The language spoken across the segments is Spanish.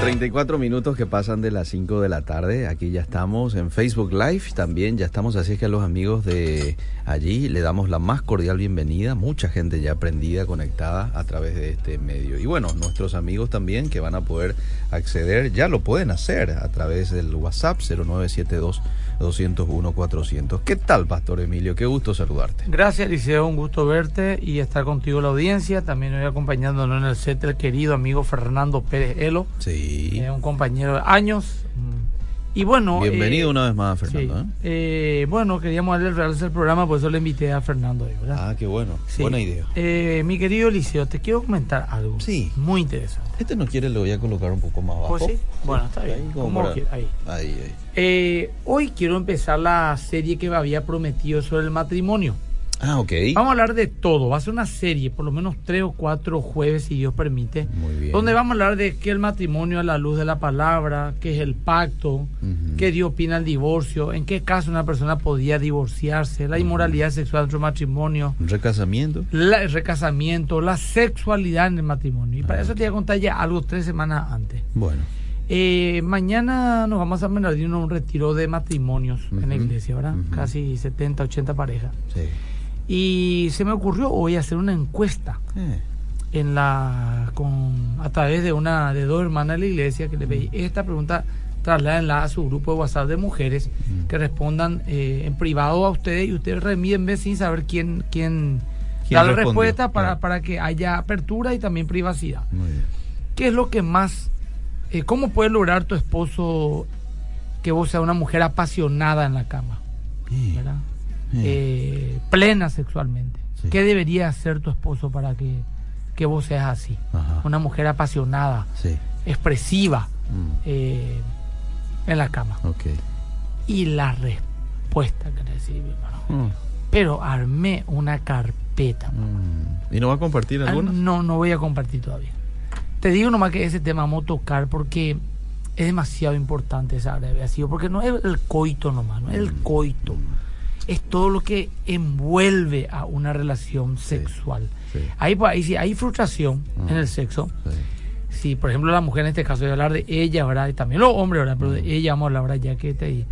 34 minutos que pasan de las 5 de la tarde. Aquí ya estamos en Facebook Live también. Ya estamos así es que a los amigos de allí le damos la más cordial bienvenida. Mucha gente ya aprendida, conectada a través de este medio. Y bueno, nuestros amigos también que van a poder acceder, ya lo pueden hacer a través del WhatsApp 0972 201 400. ¿Qué tal, Pastor Emilio? Qué gusto saludarte. Gracias, Liceo. Un gusto verte y estar contigo la audiencia. También hoy acompañándonos en el set el querido amigo Fernando Pérez Elo. Sí. Eh, un compañero de años. Y bueno. Bienvenido eh, una vez más, Fernando. Sí. ¿eh? bueno, queríamos darle el realce del programa, por eso le invité a Fernando hoy, ¿verdad? Ah, qué bueno. Buena idea. mi querido Liceo, te quiero comentar algo. Sí. Muy interesante. Este no quiere, lo voy a colocar un poco más abajo. Pues sí. Bueno, está bien. Ahí, como ahí. ahí. ahí. hoy quiero empezar la serie que me había prometido sobre el matrimonio. Ah, ok. Vamos a hablar de todo. Va a ser una serie, por lo menos tres o cuatro jueves, si Dios permite. Muy bien. Donde vamos a hablar de qué es el matrimonio a la luz de la palabra, qué es el pacto, qué Dios opina el divorcio, en qué caso una persona podía divorciarse, la inmoralidad sexual dentro del matrimonio. ¿Recasamiento? La, el recasamiento, la sexualidad en el matrimonio. Y para eso te voy a contar ya algo tres semanas antes. Bueno. Eh, mañana nos vamos a Bernardino a un retiro de matrimonios en la iglesia, ¿verdad? Casi 70, 80 parejas. Sí. Y se me ocurrió hoy hacer una encuesta Eh. en la con a través de una de dos hermanas de la iglesia que le pedí esta pregunta trasládenla a su grupo de WhatsApp de mujeres que respondan eh, en privado a ustedes y ustedes remíenme sin saber quién quién, ¿Quién da la respondió? respuesta para, Claro. para que haya apertura y también privacidad. Muy bien. ¿Qué es lo que más eh, cómo puede lograr tu esposo que vos seas una mujer apasionada en la cama? Sí. ¿verdad? Sí. eh, plena sexualmente. Sí. ¿Qué debería hacer tu esposo para que, que vos seas así? Ajá. Una mujer apasionada, Sí. expresiva Mm. eh, en la cama. Y la respuesta que recibí, hermano. Mm. Pero armé una carpeta. Mm. ¿Y no va a compartir Ah, alguna? No, no voy a compartir todavía. Te digo nomás que ese tema vamos a tocar porque es demasiado importante esa abreviación. Porque no es el coito nomás, no es el coito. Es todo lo que envuelve a una relación sexual. sí. Ahí, pues, ahí sí hay frustración Ah. en el sexo. Sí. Si, por ejemplo, la mujer en este caso, voy a hablar de ella, ¿verdad? Y también los hombres, ¿verdad? Pero de ella vamos a hablar, ¿verdad? Ya que te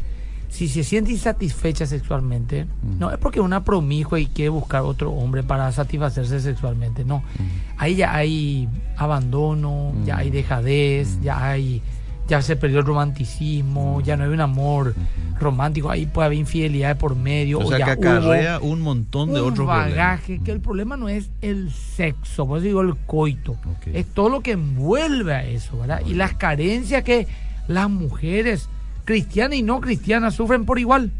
Si se siente insatisfecha sexualmente, no es porque una promiscua y quiere buscar otro hombre para satisfacerse sexualmente, no. Ahí ya hay abandono, ya hay dejadez, ya hay. Ya se perdió el romanticismo, ya no hay un amor romántico, ahí puede haber infidelidad por medio. O sea ya que acarrea un montón de un otros bagaje problemas. que el problema no es el sexo, por eso digo el coito, es todo lo que envuelve a eso, ¿verdad? Y las carencias que las mujeres cristianas y no cristianas sufren por igual.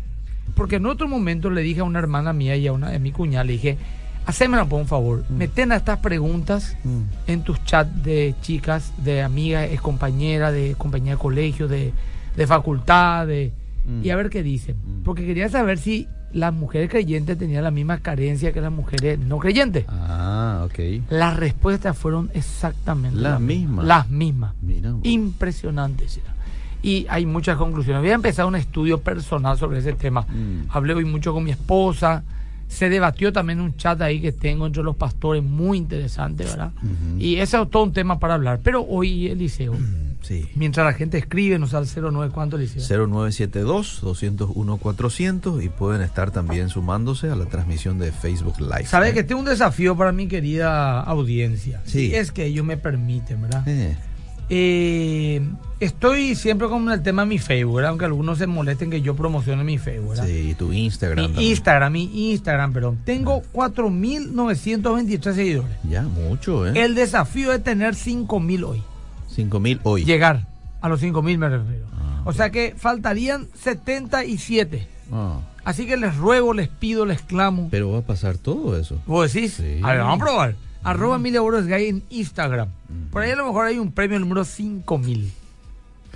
Porque en otro momento le dije a una hermana mía y a una de mi cuñada, le dije, hacémela por un favor, meten a estas preguntas Mm. en tus chats de chicas, de amigas, compañeras, de compañía de colegio, de, de facultad, de, Mm. y a ver qué dicen. Mm. Porque quería saber si las mujeres creyentes tenían la misma carencia que las mujeres no creyentes. Ah, ok. Las respuestas fueron exactamente Las mi- mismas. Las mismas. Mira. Impresionantes. Y hay muchas conclusiones. Voy a empezar un estudio personal sobre ese tema. Mm. Hablé hoy mucho con mi esposa. Se debatió también un chat ahí que tengo entre los pastores muy interesante, ¿verdad? Y ese es todo un tema para hablar. Pero hoy, Eliseo, Sí. mientras la gente escribe, nos da el 09, ¿cuánto, Eliseo? 0972-201-400 y pueden estar también sumándose a la transmisión de Facebook Live. Sabes ¿eh? que tengo un desafío para mi querida audiencia. Sí. Si es que ellos me permiten, ¿verdad? Eh, Eh, estoy siempre con el tema de mi Facebook, ¿verdad? aunque algunos se molesten que yo promocione mi Facebook. ¿verdad? sí, tu Instagram. Mi también. Instagram, mi Instagram, perdón. Tengo 4.923 seguidores. Ya, mucho, ¿eh? El desafío es tener 5.000 hoy. 5000 hoy. Llegar a los 5.000 me refiero. Ah, O sea que faltarían 77. Ah, Así que les ruego, les pido, les clamo. pero va a pasar todo eso. ¿Vos decís? Sí. A ver, vamos a probar. Arroba mil euros gay en Instagram. Por ahí a lo mejor hay un premio número 5000.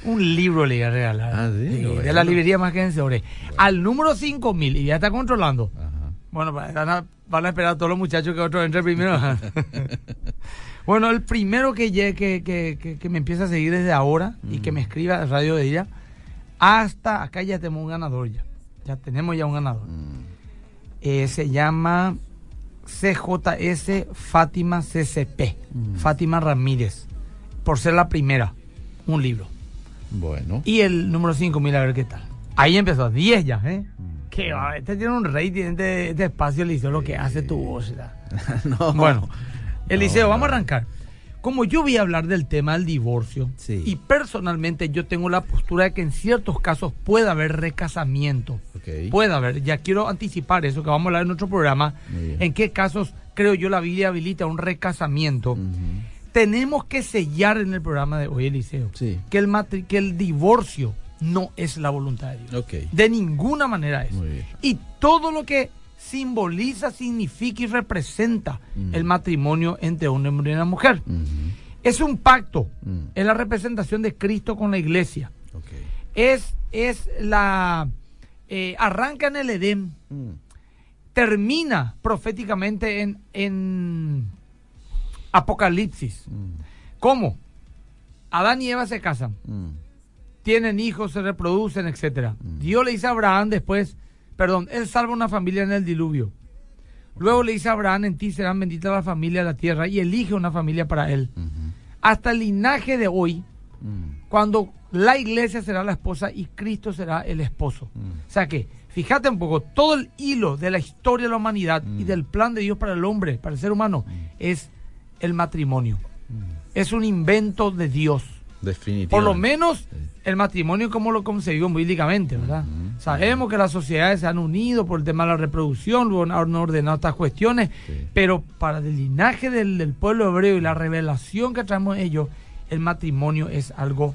Un libro le voy a regalar. Ah, sí, Sí, de la librería más que en sobre. Al número 5000 y ya está controlando. Ajá. Bueno, van a, van a esperar a todos los muchachos que otro entre primero. bueno, el primero que, llegue, que, que, me empieza a seguir desde ahora y que me escriba a Radio de Día, hasta acá ya tenemos un ganador ya. Ya tenemos ya un ganador. Mm. Eh, se llama CJS Fátima CCP. Mm. Fátima Ramírez. Por ser la primera. un libro. Bueno. Y el número 5, mira a ver qué tal. Ahí empezó, 10 ya, ¿eh? Mm. Que va, este tiene un rating, este, este espacio, Eliseo, lo que hace tu voz. no. Bueno, Eliseo, vamos a arrancar. Como yo voy a hablar del tema del divorcio, y personalmente yo tengo la postura de que en ciertos casos puede haber recasamiento. Puede haber, ya quiero anticipar eso que vamos a hablar en otro programa, en qué casos creo yo la Biblia habilita un recasamiento. Tenemos que sellar en el programa de hoy, Eliseo, que, el que el divorcio no es la voluntad de Dios. De ninguna manera es. Y todo lo que simboliza, significa y representa el matrimonio entre un hombre y una mujer. Es un pacto, es la representación de Cristo con la iglesia. Es, es la... Eh, arranca en el Edén, termina proféticamente en, en Apocalipsis. ¿Cómo? Adán y Eva se casan, tienen hijos, se reproducen, etc. Dios le dice a Abraham después, perdón, él salva una familia en el diluvio. Luego le dice a Abraham, en ti serán benditas la familia de la tierra y elige una familia para él. Hasta el linaje de hoy, cuando la iglesia será la esposa y Cristo será el esposo. O sea que, fíjate un poco, todo el hilo de la historia de la humanidad y del plan de Dios para el hombre, para el ser humano, es el matrimonio. Es un invento de Dios. Definitivamente. Por lo menos el matrimonio como lo concebió bíblicamente, ¿verdad? Sabemos que las sociedades se han unido por el tema de la reproducción, han ordenado estas cuestiones, pero para el linaje del, pueblo hebreo y la revelación que traemos ellos, el matrimonio es algo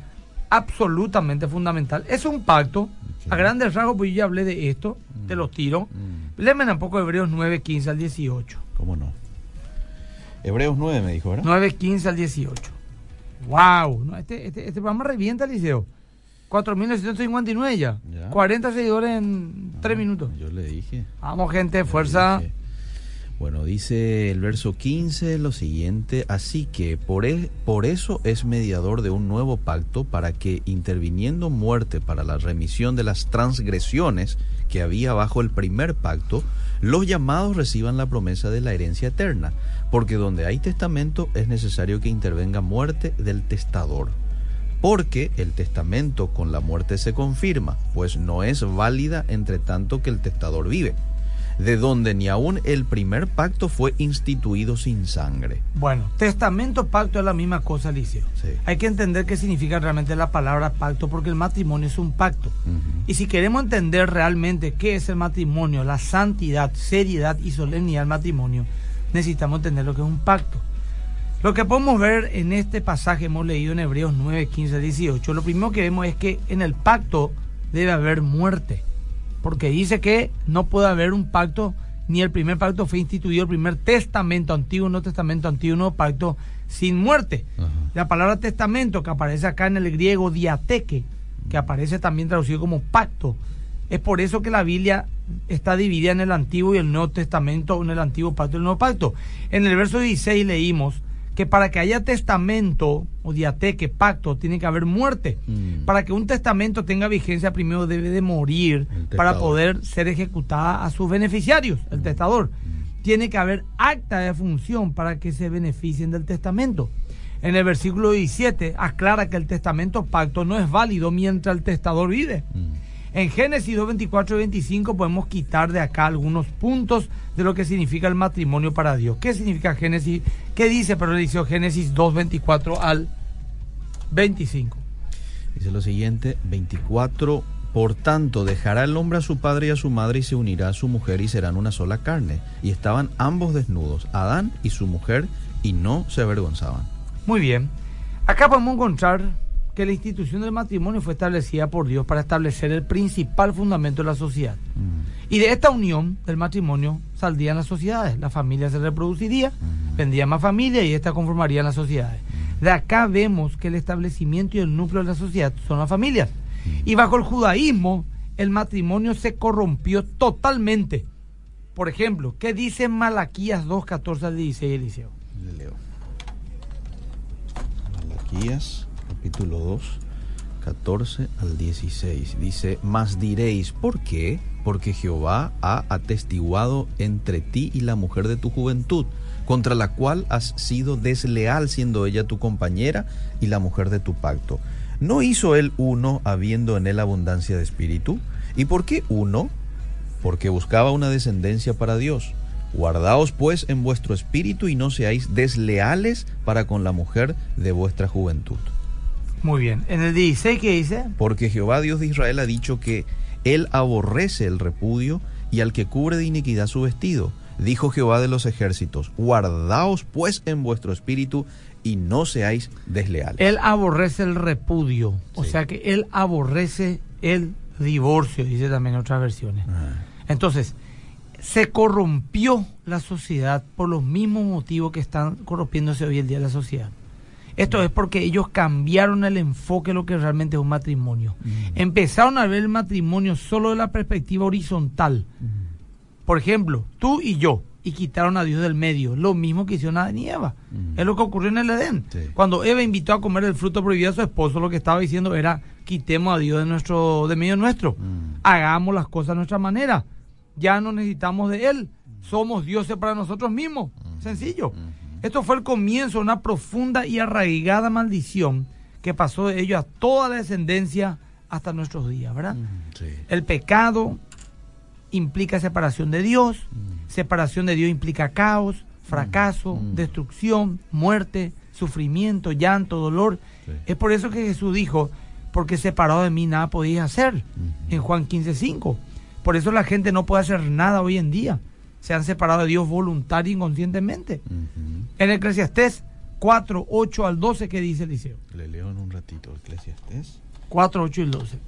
absolutamente fundamental. Es un pacto, a grandes rasgos, pues yo ya hablé de esto, te lo tiro. Mm. un poco Hebreos 9, 15 al 18. ¿Cómo no? Hebreos 9 me dijo, ¿verdad? 9, 15 al 18. ¡Wow! este, este, este programa revienta, Liceo. 4.959 ya. ya. 40 seguidores en 3 ah, minutos. Yo le dije. Vamos, gente, fuerza. Bueno, dice el verso 15 lo siguiente, así que por, e, por eso es mediador de un nuevo pacto para que interviniendo muerte para la remisión de las transgresiones que había bajo el primer pacto, los llamados reciban la promesa de la herencia eterna, porque donde hay testamento es necesario que intervenga muerte del testador porque el testamento con la muerte se confirma, pues no es válida entre tanto que el testador vive, de donde ni aun el primer pacto fue instituido sin sangre. Bueno, testamento, pacto es la misma cosa, Alicia. Hay que entender qué significa realmente la palabra pacto, porque el matrimonio es un pacto. Y si queremos entender realmente qué es el matrimonio, la santidad, seriedad y solemnidad del matrimonio, necesitamos entender lo que es un pacto. Lo que podemos ver en este pasaje, hemos leído en Hebreos 9, 15, 18, lo primero que vemos es que en el pacto debe haber muerte, porque dice que no puede haber un pacto, ni el primer pacto fue instituido, el primer testamento antiguo, no testamento antiguo, no pacto sin muerte. La palabra testamento que aparece acá en el griego diateque, que aparece también traducido como pacto, es por eso que la Biblia está dividida en el Antiguo y el Nuevo Testamento, en el Antiguo Pacto y el Nuevo Pacto. En el verso 16 leímos que para que haya testamento o diateque, pacto, tiene que haber muerte. Mm. Para que un testamento tenga vigencia, primero debe de morir para poder ser ejecutada a sus beneficiarios, el testador. Mm. Tiene que haber acta de función para que se beneficien del testamento. En el versículo 17 aclara que el testamento pacto no es válido mientras el testador vive. Mm. En Génesis 2, 24 y 25 podemos quitar de acá algunos puntos de lo que significa el matrimonio para Dios. ¿Qué significa Génesis? ¿Qué dice, pero dice Génesis 2, 24 al 25? Dice lo siguiente, 24, por tanto dejará el hombre a su padre y a su madre y se unirá a su mujer y serán una sola carne. Y estaban ambos desnudos, Adán y su mujer, y no se avergonzaban. Muy bien. Acá podemos encontrar que la institución del matrimonio fue establecida por Dios para establecer el principal fundamento de la sociedad. Mm. Y de esta unión del matrimonio saldrían las sociedades, la familia se reproduciría, mm. vendría más familia y esta conformaría las sociedades. Mm. De acá vemos que el establecimiento y el núcleo de la sociedad son las familias. Y bajo el judaísmo, el matrimonio se corrompió totalmente. Por ejemplo, ¿qué dice Malaquías 2, 14 al 16, Eliseo? leo. Malaquías capítulo 2, 14 al 16. Dice, mas diréis, ¿por qué? Porque Jehová ha atestiguado entre ti y la mujer de tu juventud, contra la cual has sido desleal siendo ella tu compañera y la mujer de tu pacto. ¿No hizo él uno habiendo en él abundancia de espíritu? ¿Y por qué uno? Porque buscaba una descendencia para Dios. Guardaos pues en vuestro espíritu y no seáis desleales para con la mujer de vuestra juventud. Muy bien. En el 16, ¿qué dice? Porque Jehová Dios de Israel ha dicho que él aborrece el repudio y al que cubre de iniquidad su vestido. Dijo Jehová de los ejércitos, guardaos pues en vuestro espíritu y no seáis desleales. Él aborrece el repudio, o Sí. sea que él aborrece el divorcio, dice también en otras versiones. Ah, Entonces, se corrompió la sociedad por los mismos motivos que están corrompiéndose hoy el día la sociedad. Esto es porque ellos cambiaron el enfoque de lo que realmente es un matrimonio. Empezaron a ver el matrimonio solo de la perspectiva horizontal. Por ejemplo, tú y yo, y quitaron a Dios del medio. Lo mismo que hicieron a Adán y Eva. Mm. Es lo que ocurrió en el Edén. Sí. Cuando Eva invitó a comer el fruto prohibido a su esposo, lo que estaba diciendo era, quitemos a Dios de, nuestro, de medio nuestro. Mm. Hagamos las cosas a nuestra manera. Ya no necesitamos de Él. Somos dioses para nosotros mismos. Sencillo. Esto fue el comienzo de una profunda y arraigada maldición que pasó de ellos a toda la descendencia hasta nuestros días, ¿verdad? sí. El pecado implica separación de Dios, separación de Dios implica caos, fracaso, destrucción, muerte, sufrimiento, llanto, dolor. Sí. Es por eso que Jesús dijo, porque separado de mí nada podéis hacer, en Juan 15:5. Por eso la gente no puede hacer nada hoy en día. Se han separado de Dios voluntaria e inconscientemente. En Eclesiastés 4, 8 al 12, ¿qué dice Eliseo? Le leo en un ratito Eclesiastés. 4, 8 y el 12.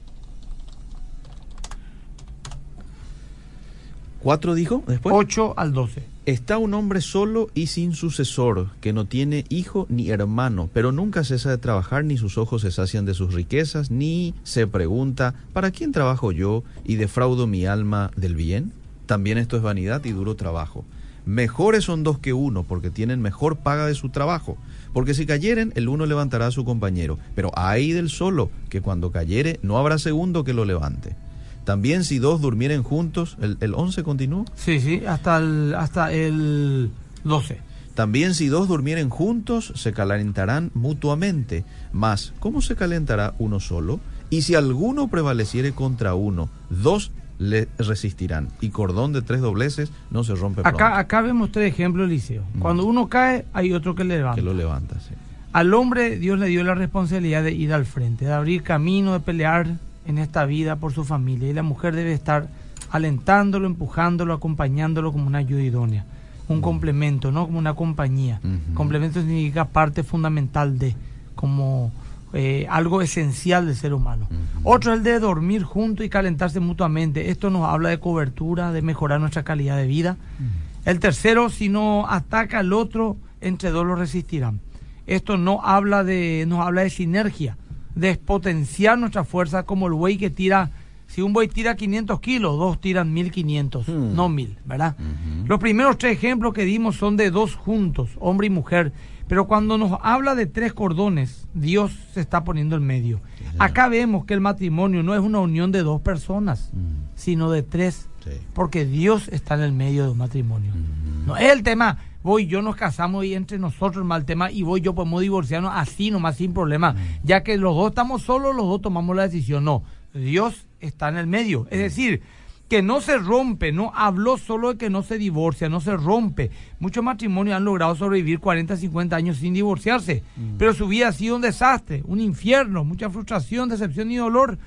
¿Cuatro dijo después? 8 al 12. Está un hombre solo y sin sucesor, que no tiene hijo ni hermano, pero nunca cesa de trabajar, ni sus ojos se sacian de sus riquezas, ni se pregunta, ¿para quién trabajo yo y defraudo mi alma del bien? También esto es vanidad y duro trabajo. Mejores son dos que uno, porque tienen mejor paga de su trabajo. Porque si cayeren, el uno levantará a su compañero. Pero hay del solo, que cuando cayere, no habrá segundo que lo levante. También si dos durmieren juntos, el, el 11 continúa. Sí, sí, hasta el, hasta el 12. También si dos durmieren juntos, se calentarán mutuamente. Mas, ¿cómo se calentará uno solo? Y si alguno prevaleciere contra uno, dos le resistirán. Y cordón de tres dobleces no se rompe pronto. Acá, acá vemos tres ejemplos, Eliseo. Cuando uno cae, hay otro que le levanta. que lo levanta, sí. Al hombre Dios le dio la responsabilidad de ir al frente, de abrir camino, de pelear en esta vida por su familia. Y la mujer debe estar alentándolo, empujándolo, acompañándolo como una ayuda idónea. Un complemento, no como una compañía. Complemento significa parte fundamental de, como eh, algo esencial del ser humano. Otro es el de dormir juntos y calentarse mutuamente. Esto nos habla de cobertura, de mejorar nuestra calidad de vida. El tercero, si no ataca al otro, entre dos lo resistirán. Esto no habla de, nos habla de sinergia, de potenciar nuestra fuerza como el buey que tira, si un buey tira 500 kilos, dos tiran 1500, Hmm. no 1000, ¿verdad? Los primeros tres ejemplos que dimos son de dos juntos, hombre y mujer, pero cuando nos habla de tres cordones, Dios se está poniendo en medio. Acá vemos que el matrimonio no es una unión de dos personas, Mm, sino de tres sí. porque Dios está en el medio de un matrimonio. Ujú. No es el tema, voy yo nos casamos y entre nosotros el mal tema y voy yo podemos divorciarnos así nomás sin problema, ya que los dos estamos solos, los dos tomamos la decisión. No, Dios está en el medio. Es decir, que no se rompe, no habló solo de que no se divorcia, no se rompe. Muchos matrimonios han logrado sobrevivir 40, 50 años sin divorciarse, pero su vida ha sido un desastre, un infierno, mucha frustración, decepción y dolor.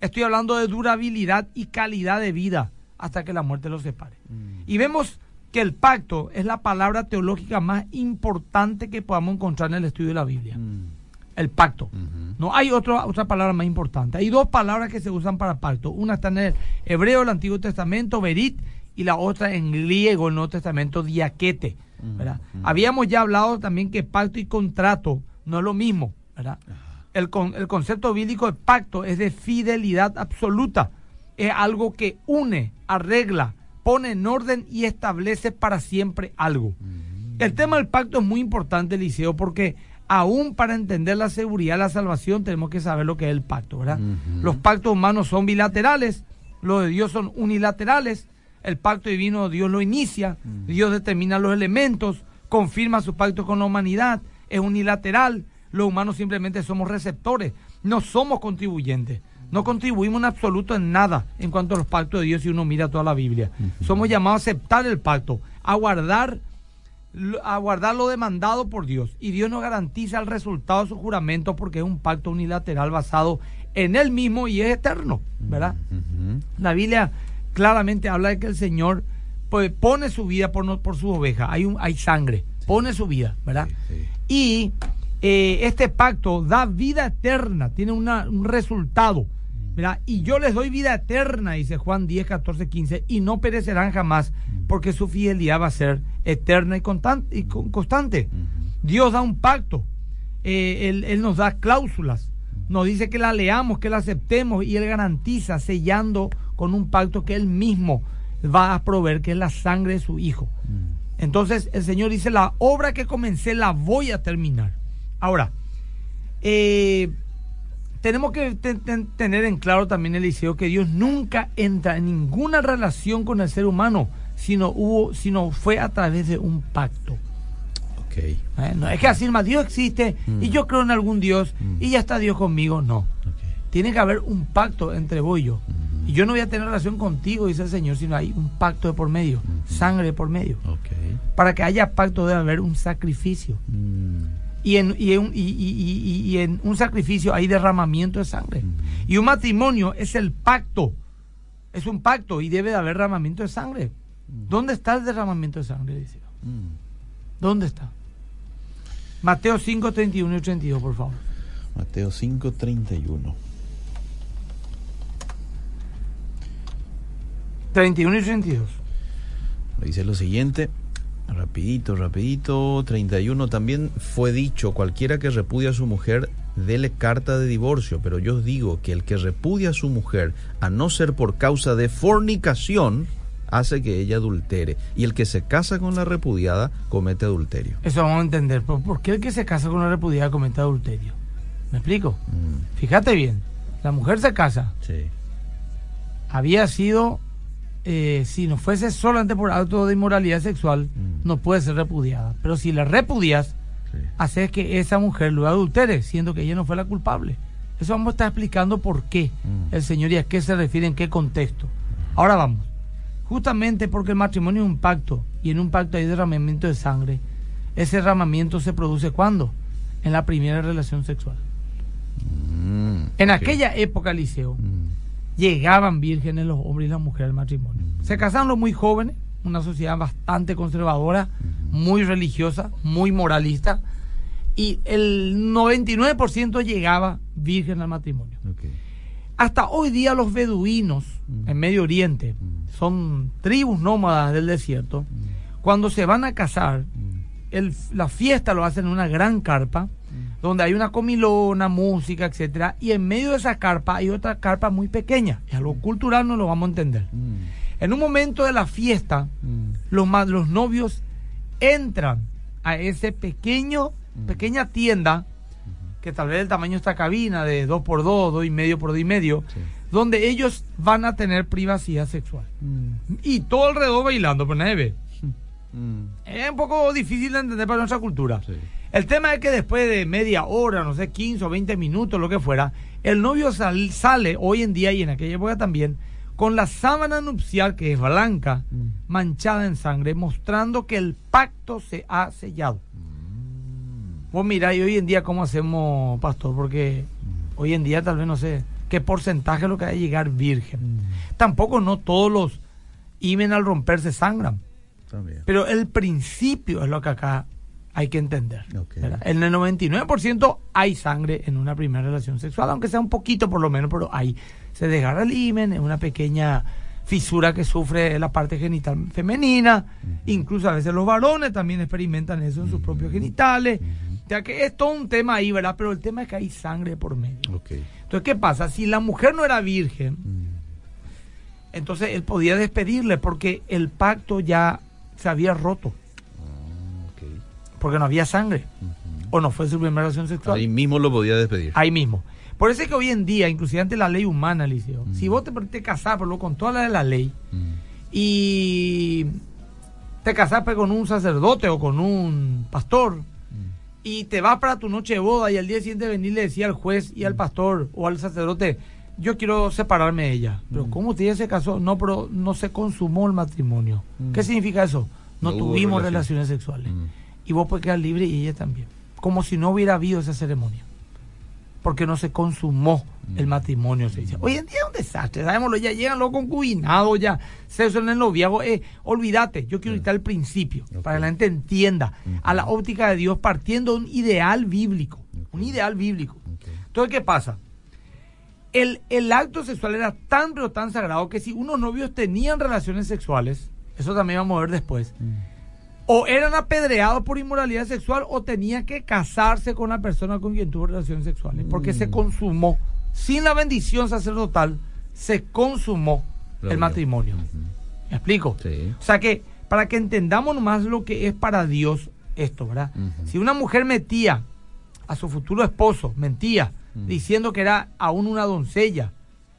Estoy hablando de durabilidad y calidad de vida hasta que la muerte los separe. Y vemos que el pacto es la palabra teológica más importante que podamos encontrar en el estudio de la Biblia. Mm, El pacto. No hay otra otra palabra más importante. Hay dos palabras que se usan para pacto. Una está en el hebreo del Antiguo Testamento, verit, y la otra en griego, el Nuevo Testamento, diaquete. ¿verdad? Habíamos ya hablado también que pacto y contrato no es lo mismo. ¿verdad? El, con- el concepto bíblico de pacto es de fidelidad absoluta. Es algo que une, arregla, pone en orden y establece para siempre algo. El tema del pacto es muy importante, Eliseo, porque aún para entender la seguridad, la salvación, tenemos que saber lo que es el pacto, ¿verdad? Los pactos humanos son bilaterales, los de Dios son unilaterales. El pacto divino Dios lo inicia, Dios determina los elementos, confirma su pacto con la humanidad, es unilateral. los humanos simplemente somos receptores, no somos contribuyentes. No contribuimos en absoluto en nada en cuanto a los pactos de Dios si uno mira toda la Biblia. Somos llamados a aceptar el pacto, a guardar, a guardar lo demandado por Dios. Y Dios nos garantiza el resultado de su juramento porque es un pacto unilateral basado en Él mismo y es eterno, ¿verdad? La Biblia claramente habla de que el Señor pues, pone su vida por, por su oveja. Hay, un, hay sangre, pone su vida, ¿verdad? Y eh, este pacto da vida eterna, tiene un resultado. Y yo les doy vida eterna, dice Juan 10, 14, 15, y no perecerán jamás, porque su fidelidad va a ser eterna y, constante. Y constante. Dios da un pacto, eh, él, nos da cláusulas, nos dice que la leamos, que la aceptemos, y Él garantiza sellando con un pacto que Él mismo va a proveer, que es la sangre de su Hijo. Entonces el Señor dice, la obra que comencé la voy a terminar. Ahora, eh, tenemos que tener en claro también, Eliseo, que Dios nunca entra en ninguna relación con el ser humano, sino, hubo, sino fue a través de un pacto. Okay. ¿Eh? No es que así más Dios existe y mm. yo creo en algún Dios mm. y ya está Dios conmigo. No. Tiene que haber un pacto entre vos y yo. Mm. Y yo no voy a tener relación contigo, dice el Señor, sino hay un pacto de por medio, sangre de por medio. Para que haya pacto debe haber un sacrificio y en, y en, y, en un sacrificio hay derramamiento de sangre. Y un matrimonio es el pacto, es un pacto y debe de haber derramamiento de sangre. ¿Dónde está el derramamiento de sangre? Dice. ¿Dónde está? Mateo 5, 31 y 32, por favor. Mateo 5, 31. 31 y 32. Dice lo siguiente. Rapidito, rapidito. 31 también fue dicho, cualquiera que repudia a su mujer, dele carta de divorcio. Pero yo os digo que el que repudia a su mujer, a no ser por causa de fornicación, hace que ella adultere. Y el que se casa con la repudiada comete adulterio. Eso vamos a entender. ¿Por qué el que se casa con la repudiada comete adulterio? ¿Me explico? Mm. Fíjate bien. La mujer se casa. Sí. Había sido eh, si no fuese solamente por acto de inmoralidad sexual, mm. no puede ser repudiada. Pero si la repudias, haces que esa mujer lo adultere, siendo que ella no fue la culpable. Eso vamos a estar explicando por qué mm. el Señor y a qué se refiere, en qué contexto. Ahora vamos. Justamente porque el matrimonio es un pacto y en un pacto hay derramamiento de sangre. Ese derramamiento se produce cuando? En la primera relación sexual. Mm, en aquella época, Liceo, llegaban vírgenes los hombres y las mujeres al matrimonio. Se casaban los muy jóvenes, una sociedad bastante conservadora, muy religiosa, muy moralista, y el 99% llegaba virgen al matrimonio. Hasta hoy día los beduinos en Medio Oriente son tribus nómadas del desierto. Cuando se van a casar, la fiesta lo hacen en una gran carpa donde hay una comilona, música, etcétera, y en medio de esa carpa hay otra carpa muy pequeña. Y algo cultural no lo vamos a entender. Mm. En un momento de la fiesta, mm. los, los novios entran a ese pequeño, mm. pequeña tienda, que tal vez el tamaño de esta cabina de 2 por 2 2 y medio por 2 y medio, donde ellos van a tener privacidad sexual. Y todo alrededor bailando, pues nadie ve. Es un poco difícil de entender para nuestra cultura. El tema es que después de media hora, no sé, 15 o 20 minutos, lo que fuera, el novio sale hoy en día y en aquella época también con la sábana nupcial que es blanca, mm. manchada en sangre, mostrando que el pacto se ha sellado. Mm. Vos mirá, y hoy en día, ¿cómo hacemos, pastor? Porque mm. hoy en día tal vez no sé qué porcentaje es lo que hay de llegar virgen. Tampoco no todos los imen al romperse sangran. Pero el principio es lo que acá hay que entender. En el 99% hay sangre en una primera relación sexual, aunque sea un poquito por lo menos, pero hay. Se desgarra el himen, es una pequeña fisura que sufre la parte genital femenina, incluso a veces los varones también experimentan eso en sus propios genitales. O sea que es todo un tema ahí, ¿verdad? Pero el tema es que hay sangre por medio. Entonces, ¿qué pasa? Si la mujer no era virgen, entonces él podía despedirle porque el pacto ya se había roto porque no había sangre. O no fue su primera relación sexual. Ahí mismo lo podía despedir. Ahí mismo. Por eso es que hoy en día, inclusive ante la ley humana, Liceo, si vos te, te casás, por lo con toda la de la ley, y te casás pues, con un sacerdote o con un pastor, y te vas para tu noche de boda y al día siguiente venir le decía al juez y al pastor o al sacerdote, yo quiero separarme de ella. Pero. ¿cómo te se casó? No, pero no se consumó el matrimonio. ¿Qué significa eso? No, tuvimos relaciones sexuales. Y vos puedes quedar libre y ella también. Como si no hubiera habido esa ceremonia porque no se consumó el mm. matrimonio. Se dice. Hoy en día es un desastre, sabemoslo, ya llegan los concubinados, ya se en el noviazgo. Eh, olvídate, yo quiero quitar el principio, para que la gente entienda, a la óptica de Dios, partiendo de un ideal bíblico. Un ideal bíblico. Entonces, ¿qué pasa? El, el acto sexual era tan, pero tan sagrado que si unos novios tenían relaciones sexuales, eso también vamos a ver después. Mm o eran apedreados por inmoralidad sexual o tenía que casarse con la persona con quien tuvo relaciones sexuales, porque se mm. consumó, sin la bendición sacerdotal, se consumó el matrimonio. ¿Me explico? O sea que, para que entendamos más lo que es para Dios esto, ¿verdad? Si una mujer metía a su futuro esposo, mentía, diciendo que era aún una doncella,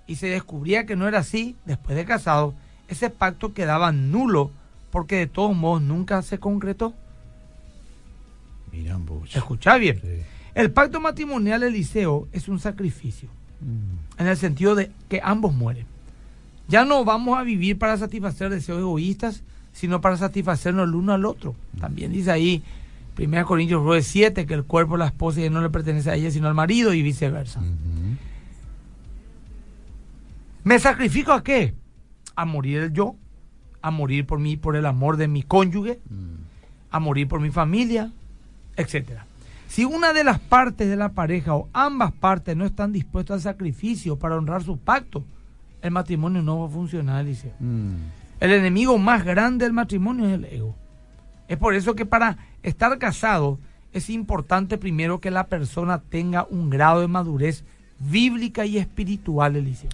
y se descubría que no era así después de casado, ese pacto quedaba nulo porque de todos modos nunca se concretó. Miran Escucha bien. El pacto matrimonial Eliseo es un sacrificio, mm. en el sentido de que ambos mueren. Ya no vamos a vivir para satisfacer deseos egoístas, sino para satisfacernos el uno al otro. Mm. También dice ahí 1 Corintios 7 que el cuerpo de la esposa ya no le pertenece a ella, sino al marido y viceversa. ¿Me sacrifico a qué? A morir el yo, a morir por mí, por el amor de mi cónyuge, mm. a morir por mi familia, etcétera. Si una de las partes de la pareja o ambas partes no están dispuestas al sacrificio para honrar su pacto, el matrimonio no va a funcionar, dice. Mm. El enemigo más grande del matrimonio es el ego. Es por eso que para estar casado es importante primero que la persona tenga un grado de madurez bíblica y espiritual, Eliseo.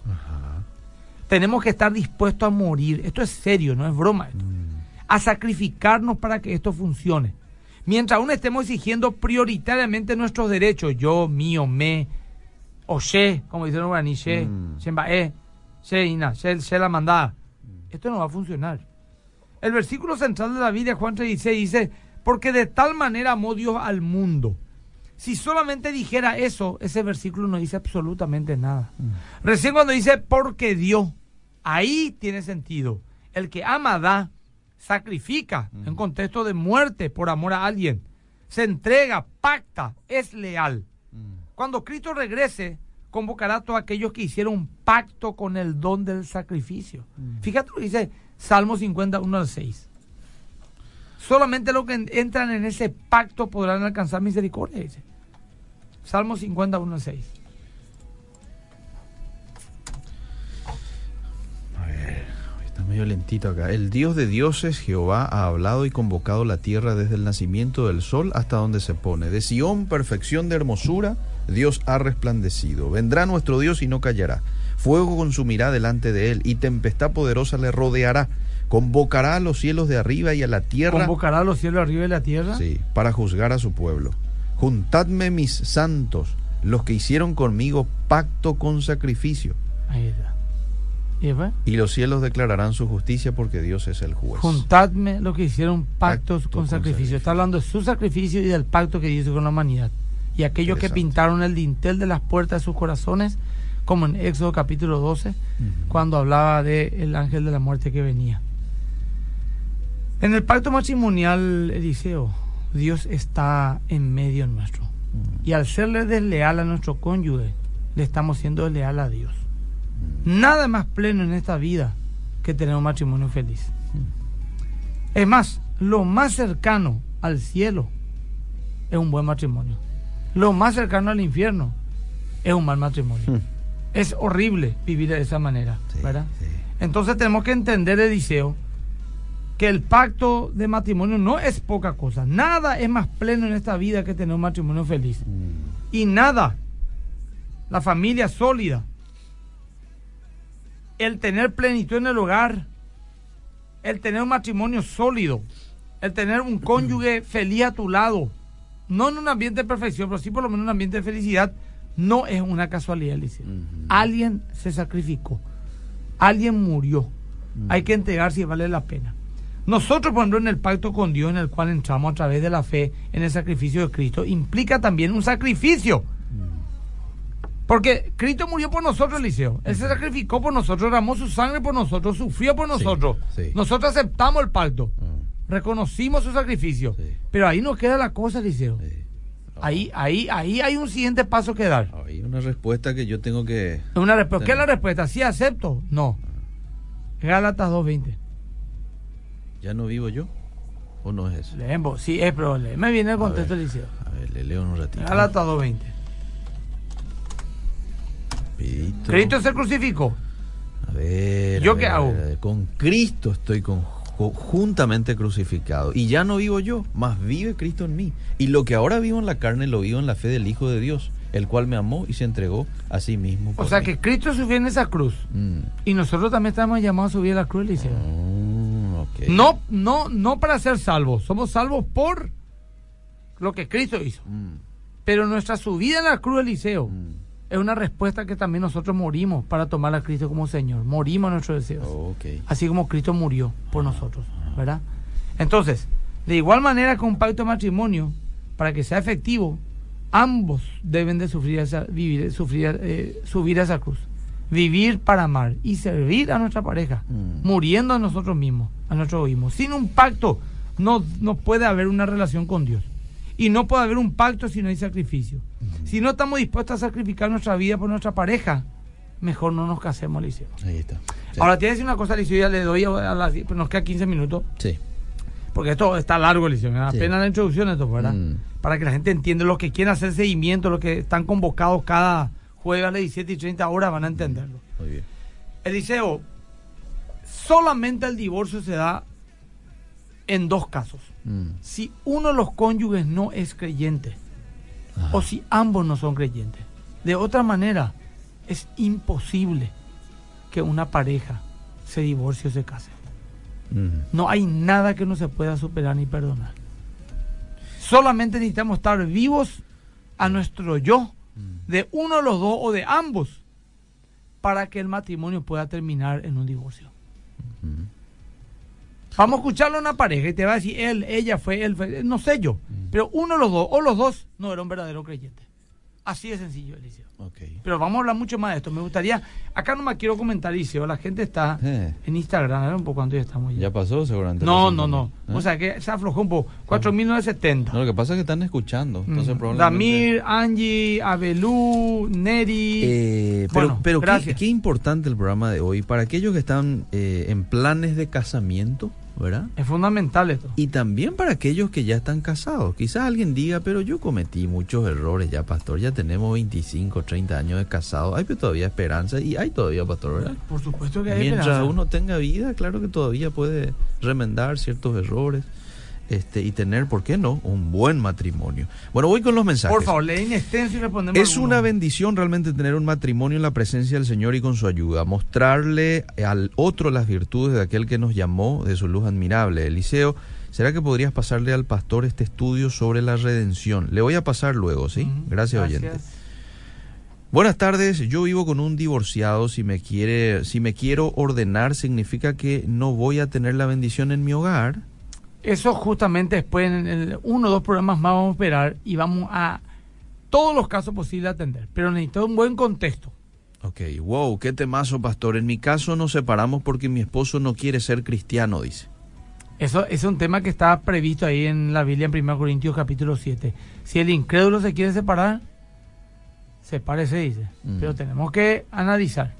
Tenemos que estar dispuestos a morir. Esto es serio, no es broma. A sacrificarnos para que esto funcione. Mientras aún estemos exigiendo prioritariamente nuestros derechos, yo, mío, me, o she, como dicen los she, mm. she, she, ina, she, la mandada. Esto no va a funcionar. El versículo central de la Biblia, Juan 36, dice, porque de tal manera amó Dios al mundo. Si solamente dijera eso, ese versículo no dice absolutamente nada. Mm. Recién cuando dice porque Dios, Ahí tiene sentido. El que ama da, sacrifica en contexto de muerte por amor a alguien. Se entrega, pacta, es leal. Cuando Cristo regrese, convocará a todos aquellos que hicieron pacto con el don del sacrificio. Fíjate lo que dice Salmo 51 al 6. Solamente los que entran en ese pacto podrán alcanzar misericordia, dice. Salmo 51 al 6. Medio lentito acá. El Dios de dioses, Jehová, ha hablado y convocado la tierra desde el nacimiento del sol hasta donde se pone. De Sión, perfección de hermosura, Dios ha resplandecido. Vendrá nuestro Dios y no callará. Fuego consumirá delante de él y tempestad poderosa le rodeará. Convocará a los cielos de arriba y a la tierra. ¿Convocará a los cielos arriba y la tierra? Sí, para juzgar a su pueblo. Juntadme mis santos, los que hicieron conmigo pacto con sacrificio. Ahí está y los cielos declararán su justicia porque Dios es el juez. Juntadme lo que hicieron pactos con, sacrificio. Está hablando de su sacrificio y del pacto que hizo con la humanidad. Y aquellos que pintaron el dintel de las puertas de sus corazones, como en Éxodo capítulo 12, cuando hablaba del el ángel de la muerte que venía. En el pacto matrimonial, Eliseo, Dios está en medio nuestro. Y al serle desleal a nuestro cónyuge, le estamos siendo desleal a Dios. Nada más pleno en esta vida que tener un matrimonio feliz. Es más, lo más cercano al cielo es un buen matrimonio. Lo más cercano al infierno es un mal matrimonio. Hmm. Es horrible vivir de esa manera, ¿verdad? Entonces tenemos que entender, Eliseo, que el pacto de matrimonio no es poca cosa. Nada es más pleno en esta vida que tener un matrimonio feliz. Hmm. Y nada, la familia sólida, el tener plenitud en el hogar, el tener un matrimonio sólido, el tener un cónyuge feliz a tu lado, no en un ambiente de perfección, pero sí por lo menos en un ambiente de felicidad, no es una casualidad, Alicia. Alguien se sacrificó, alguien murió. Hay que entregarse y vale la pena. Nosotros, por ejemplo, en el pacto con Dios en el cual entramos a través de la fe en el sacrificio de Cristo, implica también un sacrificio. Porque Cristo murió por nosotros, Eliseo. Él se sacrificó por nosotros, derramó su sangre por nosotros, sufrió por nosotros. sí. Nosotros aceptamos el pacto, Mm, reconocimos su sacrificio. Sí. Pero ahí no queda la cosa, Eliseo. Ahí, ahí, ahí hay un siguiente paso que dar. Hay una respuesta que yo tengo que... Una respuesta. ¿Qué es la respuesta? ¿Sí acepto? No. Gálatas 2.20. ¿Ya no vivo yo? ¿O no es eso? Leemos, sí, es probable. Me viene el contexto. Eliseo. A ver, le leo un ratito. Gálatas 2.20. Rapidito. Cristo se crucificó. A ver. ¿Yo a qué hago? a ver, Con Cristo estoy con- jo- juntamente crucificado. Y ya no vivo yo, más vive Cristo en mí. Y lo que ahora vivo en la carne lo vivo en la fe del Hijo de Dios, el cual me amó y se entregó a sí mismo. O sea mí. que Cristo subió en esa cruz. Mm. Y nosotros también estamos llamados a subir a la cruz, Eliseo. Mm. No, no, no para ser salvos. Somos salvos por lo que Cristo hizo. Mm, Pero nuestra subida en la cruz, Eliseo. Es una respuesta que también nosotros morimos para tomar a Cristo como Señor. Morimos a nuestros deseos. Así como Cristo murió por nosotros, ¿verdad? Entonces, de igual manera que un pacto de matrimonio, para que sea efectivo, ambos deben de sufrir esa, vivir, sufrir, eh, subir a esa cruz. Vivir para amar y servir a nuestra pareja, Mm. muriendo a nosotros mismos, a nuestro egoísmo. Sin un pacto no, no puede haber una relación con Dios. Y no puede haber un pacto si no hay sacrificio. Si no estamos dispuestos a sacrificar nuestra vida por nuestra pareja, mejor no nos casemos, Liceo. Ahí está. Sí. Ahora, te voy a decir una cosa, Liceo, ya le doy a, las nos queda 15 minutos, Sí. porque esto está largo, Liceo, Sí. apenas la introducción esto, ¿verdad? Mm. Para que la gente entienda los que quieren hacer seguimiento, los que están convocados cada jueves a las 17 y 30 horas van a entenderlo. Muy bien. Eliseo, solamente el divorcio se da en dos casos. Mm. Si uno de los cónyuges no es creyente Ajá. o si ambos no son creyentes. De otra manera, es imposible que una pareja se divorcie o se case. Mm. No hay nada que no se pueda superar ni perdonar. Solamente necesitamos estar vivos a nuestro yo, de uno de los dos o de ambos, para que el matrimonio pueda terminar en un divorcio. Mm. Vamos a escucharlo a una pareja y te va a decir él, ella fue, él fue, no sé yo, pero uno de los dos o los dos no era un verdadero creyente. Así de sencillo, Eliseo. Pero vamos a hablar mucho más de esto. Me gustaría, acá no me quiero comentar, Eliseo, la gente está Eh. en Instagram, a ver un poco cuánto ya estamos ya. Ya pasó seguramente. No, no, no. mil. O ¿Eh? sea que se aflojó un poco. 4.970. No, lo que pasa es que están escuchando. Entonces, Mm. probablemente... Damir, Angie, Abelú, Neri. Eh, pero Bueno, pero qué, gracias. qué importante el programa de hoy para aquellos que están eh, en planes de casamiento, ¿verdad? Es fundamental esto. Y también para aquellos que ya están casados. Quizás alguien diga, pero yo cometí muchos errores ya, pastor. Ya tenemos 25, 30 años de casados. Hay todavía esperanza y hay todavía, pastor, ¿verdad? Por supuesto que hay Mientras esperanza. uno tenga vida, claro que todavía puede remendar ciertos errores este, y tener, ¿por qué no?, un buen matrimonio. Bueno, voy con los mensajes. Por favor, leen extenso y respondemos. Es una bendición realmente tener un matrimonio en la presencia del Señor y con su ayuda. Mostrarle al otro las virtudes de aquel que nos llamó de su luz admirable. Eliseo, ¿será que podrías pasarle al pastor este estudio sobre la redención? Le voy a pasar luego, ¿sí? Ujú, Gracias, oyente. Buenas tardes, yo vivo con un divorciado. Si me quiere, si me quiero ordenar, significa que no voy a tener la bendición en mi hogar. Eso justamente después, en el- uno o dos programas más vamos a esperar y vamos a todos los casos posibles atender. Pero necesito un buen contexto. Ok, wow, qué temazo, pastor. En mi caso nos separamos porque mi esposo no quiere ser cristiano, dice. Eso es un tema que está previsto ahí en la Biblia en 1 Corintios capítulo 7. Si el incrédulo se quiere separar, sepárese, dice. Mm. Pero tenemos que analizar.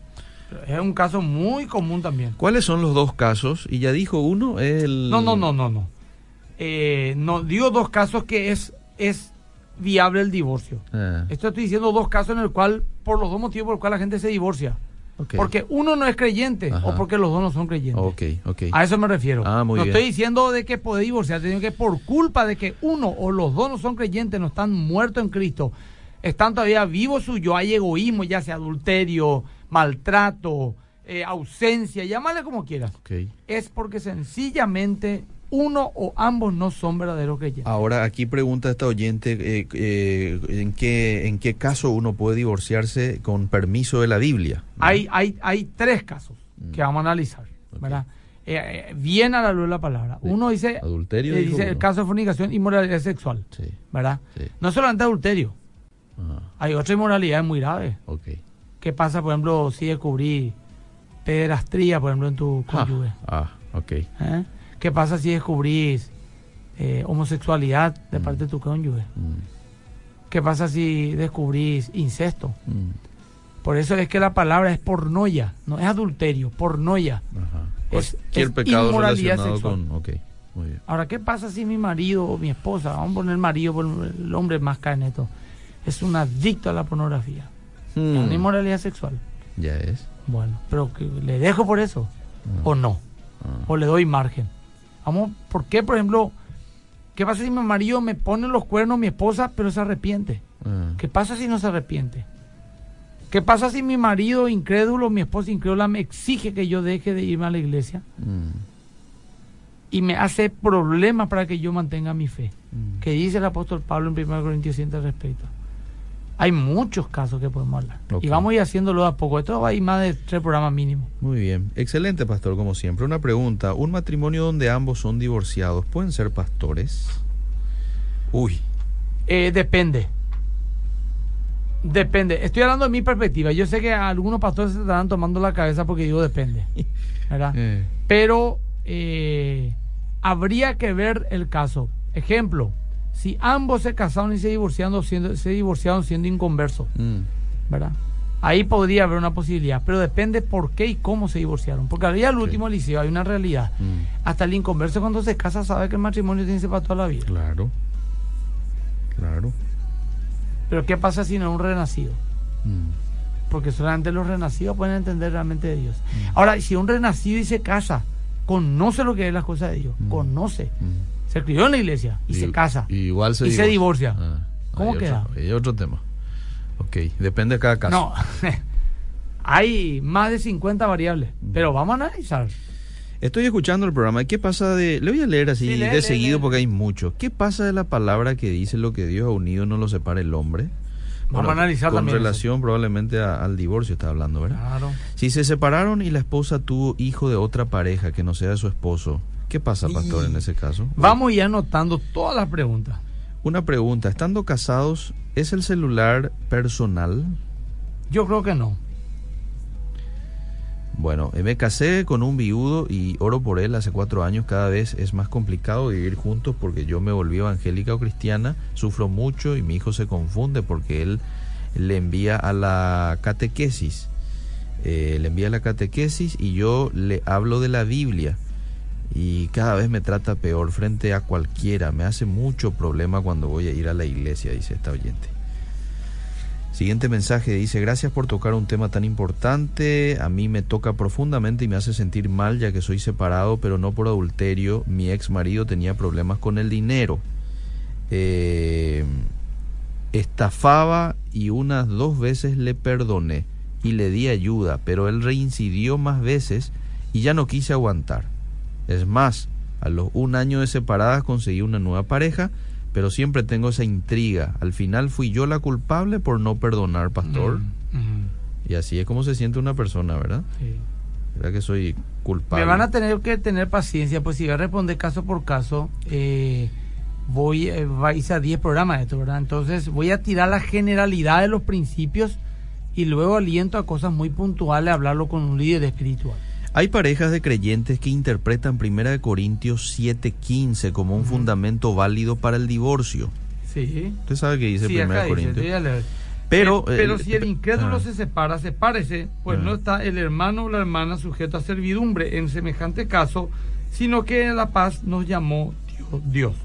Es un caso muy común también. ¿Cuáles son los dos casos? Y ya dijo uno, el... No, no, no, no, no. Eh, no, digo dos casos que es, es viable el divorcio. Ah, Esto estoy diciendo dos casos en el cual, por los dos motivos por los cuales la gente se divorcia. Porque uno no es creyente Ajá. o porque los dos no son creyentes. A eso me refiero. Ah, muy no bien. estoy diciendo de que puede divorciarse, sino que por culpa de que uno o los dos no son creyentes, no están muertos en Cristo, están todavía vivos suyo, hay egoísmo, ya sea adulterio, maltrato, eh, ausencia, llámale como quieras. Es porque sencillamente uno o ambos no son verdaderos creyentes. Ahora, aquí pregunta esta oyente, eh, eh, ¿en, qué, ¿en qué caso uno puede divorciarse con permiso de la Biblia? Hay, hay, hay tres casos Mm. que vamos a analizar. ¿verdad? eh, bien a la luz de la palabra. Uno dice, adulterio, dice el caso de fornicación y moralidad sexual, Sí. ¿verdad? Sí. No solamente adulterio, Ah, hay otra inmoralidad muy grave. ok. ¿Qué pasa, por ejemplo, si descubrís pederastría, por ejemplo, en tu cónyuge? Ah, ah, ok. ¿Eh? ¿Qué pasa si descubrís eh, homosexualidad de Mm. parte de tu cónyuge? Mm, ¿Qué pasa si descubrís incesto? mm, Por eso es que la palabra es pornoia, no es adulterio, pornoia. ajá. Es- Cualquier es pecado inmoralidad sexual. con... Ok, muy bien. Ahora, ¿qué pasa si mi marido o mi esposa, vamos a poner marido, el hombre más cae en esto, es un adicto a la pornografía? Es Mm, una inmoralidad sexual. ya es. Bueno, pero que le dejo por eso o no, ah. o le doy margen. Vamos, ¿por qué, por ejemplo, qué pasa si mi marido me pone los cuernos mi esposa, pero se arrepiente? Ah, ¿Qué pasa si no se arrepiente? ¿Qué pasa si mi marido incrédulo, mi esposa incrédula me exige que yo deje de irme a la iglesia mm, y me hace problemas para que yo mantenga mi fe? mm. ¿Qué dice el apóstol Pablo en 1 Corintios 7 al respecto? Hay muchos casos que podemos hablar. Y vamos a ir haciéndolo a poco. Esto va a ir más de tres programas mínimo. Muy bien. Excelente, pastor, como siempre. Una pregunta. ¿Un matrimonio donde ambos son divorciados pueden ser pastores? Uy. Eh, depende. Depende. Estoy hablando de mi perspectiva. Yo sé que algunos pastores se estarán tomando la cabeza porque digo depende. ¿Verdad? Eh, Pero eh, habría que ver el caso. Ejemplo, si ambos se casaron y se divorciaron siendo, se divorciaron siendo inconversos, mm, ¿verdad? Ahí podría haber una posibilidad, pero depende por qué y cómo se divorciaron. Porque al día del Sí. último liceo hay una realidad. mm. Hasta el inconverso cuando se casa sabe que el matrimonio tiene que ser para toda la vida. Claro. Claro. Pero ¿qué pasa si no es un renacido? Mm, Porque solamente los renacidos pueden entender realmente de Dios. Ahora, si un renacido y se casa, conoce lo que es las cosas de Dios, conoce. Se crió en la iglesia y, se casa. y igual se y se divorcia. Ah, ¿Cómo hay queda? Otro, hay otro tema. Ok, depende de cada caso. No, hay más de 50 variables, Mm. pero vamos a analizar. Estoy escuchando el programa. ¿Qué pasa de.? Le voy a leer así Sí, lee, de lee, seguido lee. porque hay mucho. ¿Qué pasa de la palabra que dice lo que Dios ha unido no lo separa el hombre? Vamos a analizar Con también eso. relación probablemente a- al divorcio está hablando, ¿verdad? Claro. Si se separaron y la esposa tuvo hijo de otra pareja que no sea su esposo, ¿qué pasa, pastor, en ese caso? Vamos ya anotando todas las preguntas. Una pregunta, estando casados, ¿es el celular personal? Yo creo que no. Bueno, eh, me casé con un viudo y oro por él hace cuatro años. Cada vez es más complicado vivir juntos porque yo me volví evangélica o cristiana, sufro mucho y mi hijo se confunde porque él le envía a la catequesis. Eh, le envía a la catequesis y yo le hablo de la Biblia y cada vez me trata peor frente a cualquiera. Me hace mucho problema cuando voy a ir a la iglesia, dice esta oyente. Siguiente mensaje dice, gracias por tocar un tema tan importante, a mí me toca profundamente y me hace sentir mal ya que soy separado, pero no por adulterio, mi ex marido tenía problemas con el dinero, Eh, estafaba y unas dos veces le perdoné y le di ayuda, pero él reincidió más veces y ya no quise aguantar. Es más, a los un año de separadas conseguí una nueva pareja, pero siempre tengo esa intriga. Al final fui yo la culpable por no perdonar, pastor. Mm, mm, Y así es como se siente una persona, ¿verdad? sí. ¿Verdad que soy culpable? Me van a tener que tener paciencia, pues si voy a responder caso por caso, eh, voy eh, va a irse a 10 programas de esto, ¿verdad? Entonces voy a tirar la generalidad de los principios y luego aliento a cosas muy puntuales a hablarlo con un líder espiritual. Hay parejas de creyentes que interpretan 1 Corintios 7:15 como un fundamento válido para el divorcio. Sí. Usted sabe que dice Sí, 1 acá dice, Corintios. Pero, Eh, pero eh, si el incrédulo ah. se separa, sepárese, pues Ah. no está el hermano o la hermana sujeto a servidumbre en semejante caso, sino que en la paz nos llamó Dios. Dios.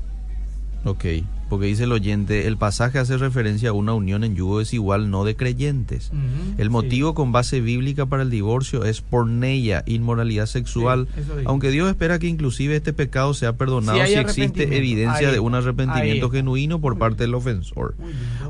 Ok, porque dice el oyente, el pasaje hace referencia a una unión en yugo desigual no de creyentes. El sí. motivo con base bíblica para el divorcio es porneia, inmoralidad sexual, Sí, aunque Dios espera que inclusive este pecado sea perdonado Si existe evidencia Ahí de un arrepentimiento genuino por parte del ofensor.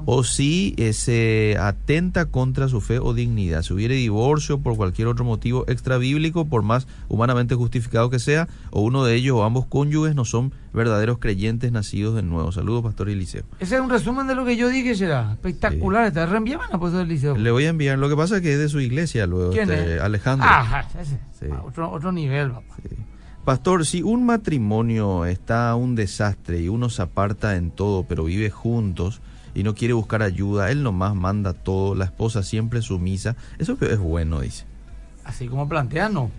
O si eh, se atenta contra su fe o dignidad. Si hubiere divorcio por cualquier otro motivo extra bíblico, por más humanamente justificado que sea, o uno de ellos o ambos cónyuges no son verdaderos creyentes nacidos de nuevo. Saludos, Pastor Eliseo. Ese es un resumen de lo que yo dije, será espectacular. Está reenviaban a Pastor Eliseo. Le voy a enviar, lo que pasa es que es de su iglesia luego, ¿Quién este, es? Alejandro. Ah, ese. Sí. Ah, otro, otro nivel, papá. Sí. Pastor, si un matrimonio está un desastre y uno se aparta en todo, pero vive juntos y no quiere buscar ayuda, él nomás manda todo, la esposa siempre sumisa, eso es bueno, dice. Así como plantea, no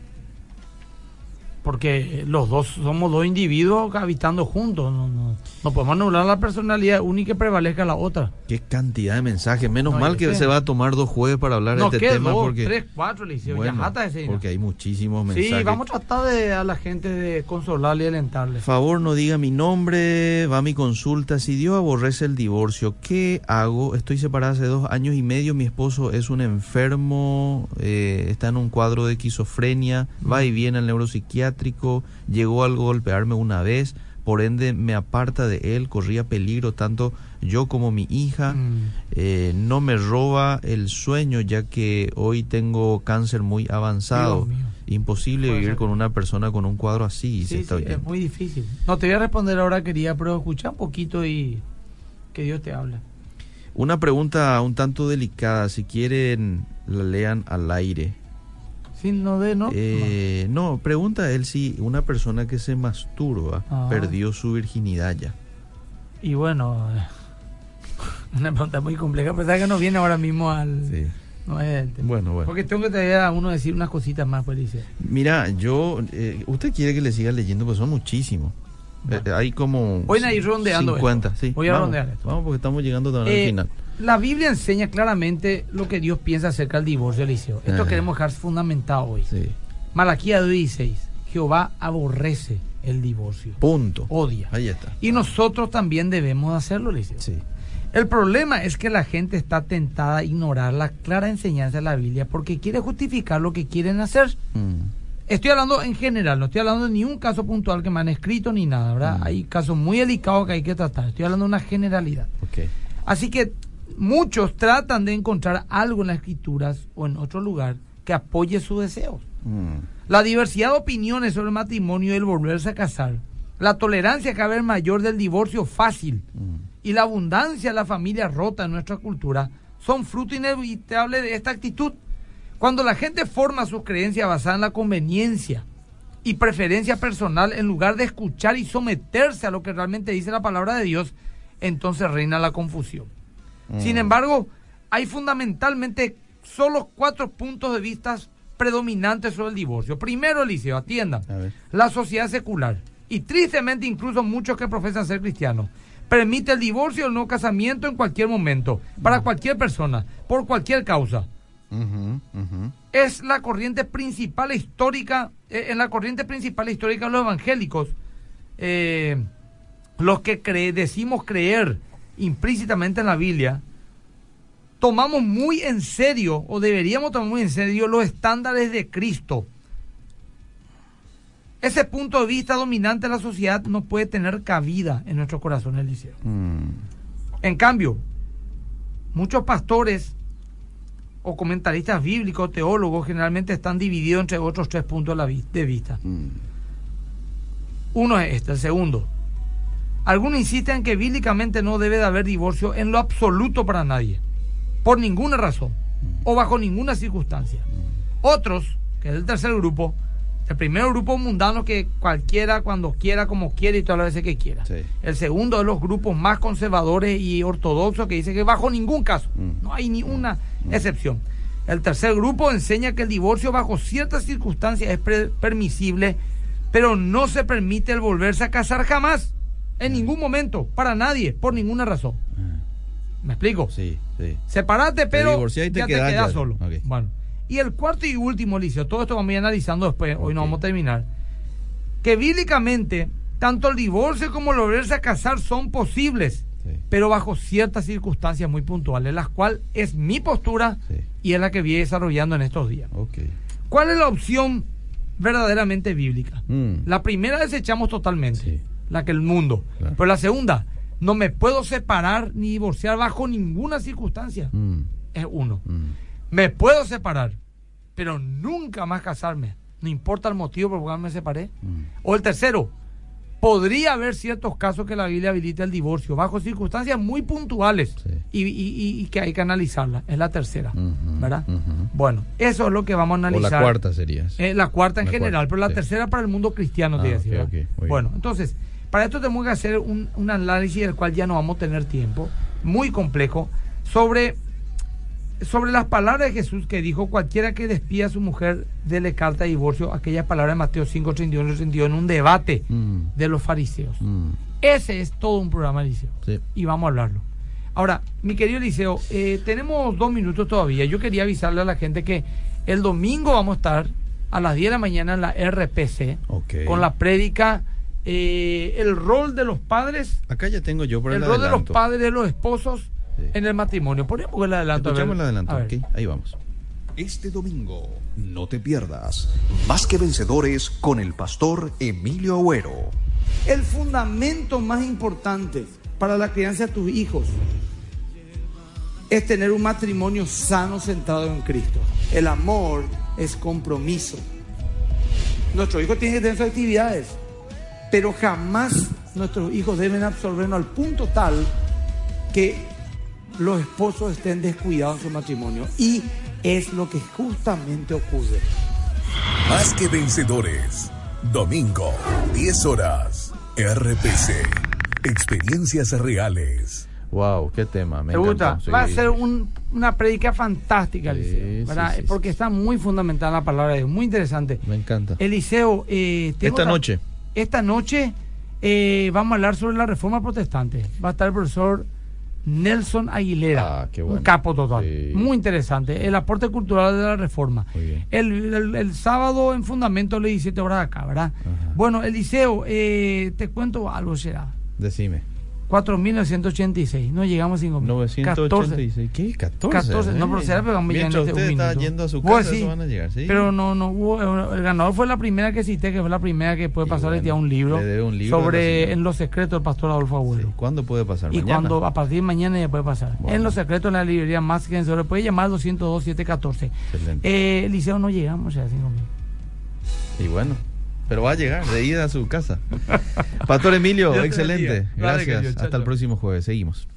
porque los dos somos dos individuos habitando juntos. No, no, no podemos anular la personalidad única que prevalezca la otra. Qué cantidad de mensajes. Menos mal que se va a tomar dos jueves para hablar de este tema. Dos, porque, tres, cuatro, le bueno, ese Porque hay muchísimos mensajes. Sí, vamos a tratar de a la gente de consolarle y alentarle. Favor, no diga mi nombre, va a mi consulta. Si Dios aborrece el divorcio, ¿qué hago? Estoy separada hace dos años y medio. Mi esposo es un enfermo, eh, está en un cuadro de esquizofrenia, va y viene al neuropsiquiatra llegó a golpearme una vez, por ende me aparta de él, corría peligro tanto yo como mi hija, mm. eh, no me roba el sueño ya que hoy tengo cáncer muy avanzado. Imposible vivir con una persona con un cuadro así. Sí, es muy difícil. No te voy a responder ahora, quería, pero escucha un poquito y que Dios te habla. Una pregunta un tanto delicada, si quieren la lean al aire. Sí, no de, ¿no? Eh, no, pregunta él si una persona que se masturba ah. perdió su virginidad ya. Y bueno, una pregunta muy compleja, pero que no viene ahora mismo al... Sí. No es el tema. Bueno, bueno. Porque tengo que te a uno decir unas cositas más, pues dice. Mira, yo... Eh, usted quiere que le siga leyendo, pues son muchísimos. Eh, hay como... A ir rondeando 50, sí. Voy a rondear esto. Vamos, porque estamos llegando al final la Biblia enseña claramente lo que Dios piensa acerca del divorcio, Eliseo. Esto queremos dejar fundamentado hoy. Sí. Malaquía 16. Jehová aborrece el divorcio. Punto. Odia. Ahí está. Y nosotros también debemos hacerlo, Eliseo. Sí. El problema es que la gente está tentada a ignorar la clara enseñanza de la Biblia porque quiere justificar lo que quieren hacer. Mm. Estoy hablando en general, no estoy hablando de ni un caso puntual que me han escrito ni nada, ¿verdad? Mm. Hay casos muy delicados que hay que tratar. Estoy hablando de una generalidad. Okay. Así que muchos tratan de encontrar algo en las escrituras o en otro lugar que apoye sus deseos. Mm. La diversidad de opiniones sobre el matrimonio y el volverse a casar, la tolerancia cada vez mayor del divorcio fácil mm. y la abundancia de la familia rota en nuestra cultura son fruto inevitable de esta actitud. Cuando la gente forma sus creencias basadas en la conveniencia y preferencia personal en lugar de escuchar y someterse a lo que realmente dice la palabra de Dios, entonces reina la confusión. Sin mm. embargo, hay fundamentalmente solo cuatro puntos de vista predominantes sobre el divorcio. Primero, Eliseo, atiendan, la sociedad secular, y tristemente incluso muchos que profesan ser cristianos, permite el divorcio o el no casamiento en cualquier momento, para cualquier persona, por cualquier causa. Es la corriente principal histórica, eh, en la corriente principal histórica de los evangélicos, eh, los que decimos creer implícitamente en la Biblia, tomamos muy en serio, o deberíamos tomar muy en serio, los estándares de Cristo. Ese punto de vista dominante de la sociedad no puede tener cabida en nuestro corazón, Eliseo. Mm. En cambio, muchos pastores o comentaristas bíblicos, teólogos, generalmente están divididos entre otros tres puntos de vista. Mm. Uno es este, el segundo. Algunos insisten en que bíblicamente no debe de haber divorcio en lo absoluto para nadie, por ninguna razón o bajo ninguna circunstancia. Otros, que es el tercer grupo, el primer grupo mundano que cualquiera, cuando quiera, como quiera y todas las veces que quiera. El segundo de los grupos más conservadores y ortodoxos que dice que bajo ningún caso, mm. no hay ni una mm. excepción. El tercer grupo enseña que el divorcio bajo ciertas circunstancias es permisible, pero no se permite el volverse a casar jamás. En ningún momento, para nadie, por ninguna razón. Ah. ¿Me explico? Sí, sí. Separate, pero ya te quedas solo. Bueno. Y el cuarto y último, Licio, todo esto vamos a ir analizando después, hoy no vamos a terminar. Que bíblicamente, tanto el divorcio como el volverse a casar son posibles, pero bajo ciertas circunstancias muy puntuales, las cuales es mi postura y es la que voy desarrollando en estos días. ¿Cuál es la opción verdaderamente bíblica? Mm. La primera desechamos totalmente la que el mundo. Pero la segunda, no me puedo separar ni divorciar bajo ninguna circunstancia. Mm. Es uno. Mm. Me puedo separar, pero nunca más casarme. No importa el motivo por el cual me separé. Mm. O el tercero, podría haber ciertos casos que la Biblia habilita el divorcio bajo circunstancias muy puntuales Sí. y, y- y que hay que analizarla. Es la tercera, ¿verdad? Bueno, eso es lo que vamos a O analizar. la cuarta sería. Eh, la cuarta en La general, cuarta, pero la sí. tercera para el mundo cristiano, te Ah, iba a decir, ok, ¿verdad? ok, muy bien. Bueno, entonces, para esto tenemos que hacer un, un análisis del cual ya no vamos a tener tiempo, muy complejo, sobre, sobre las palabras de Jesús que dijo, cualquiera que despida a su mujer, dele carta de divorcio, aquellas palabras de Mateo 5, 31, 32, en un debate Mm, de los fariseos. mm, Ese es todo un programa, Eliseo. sí. Y vamos a hablarlo. Ahora, mi querido Eliseo, eh, tenemos dos minutos todavía. Yo quería avisarle a la gente que el domingo vamos a estar a las 10 de la mañana en la RPC con la prédica eh, El rol de los padres, Acá ya tengo yo por el el, rol de los padres de los esposos Sí. en el matrimonio. Ponemos el adelanto. Escuchamos el adelanto. Ahí vamos. Este domingo, no te pierdas Más que Vencedores con el pastor Emilio Agüero. El fundamento más importante para la crianza de tus hijos es tener un matrimonio sano centrado en Cristo. El amor es compromiso. Nuestros hijos tienen que tener sus actividades, pero jamás nuestros hijos deben absorbernos al punto tal que los esposos estén descuidados en su matrimonio. Y es lo que justamente ocurre. Más que vencedores. Domingo, 10 horas. RPC. Experiencias reales. Wow, qué tema. Me ¿Te gusta? sí. Va a ser un- una prédica fantástica, Eliseo, sí, ¿verdad? sí, sí. Porque está muy fundamental la palabra de Dios, muy interesante. Me encanta. Eliseo, eh, tengo Esta otra- noche. Esta noche eh, vamos a hablar sobre la reforma protestante. Va a estar el profesor Nelson Aguilera, Ah, qué bueno. un capo total. Sí. Muy interesante. El aporte cultural de la reforma. El sábado en Fundamento le 17 horas acá, ¿verdad? Ajá. Bueno, Eliseo, eh, te cuento algo, será. Decime. 4.986. No llegamos a 5.000. 986. ¿Qué? 14. 14, no, pero será, pero vamos a llegar en este usted un está minuto. yendo a su casa, sí, eso van a llegar, ¿sí? Pero no, no hubo, el ganador fue la primera que cité, que fue la primera que puede pasar bueno, día un libro, le debe un libro a sobre. En los secretos del pastor Adolfo Sí. Abuelo. ¿Cuándo puede pasar? Y ¿Mañana? cuando a partir de mañana ya puede pasar. Bueno. En los secretos de la librería más que se le puede llamar al 202 714. Excelente. Eh, Liceo no llegamos ya a 5.000. Y bueno, pero va a llegar de ida a su casa. Pastor Emilio, excelente. Gracias. Hasta el próximo jueves. Seguimos.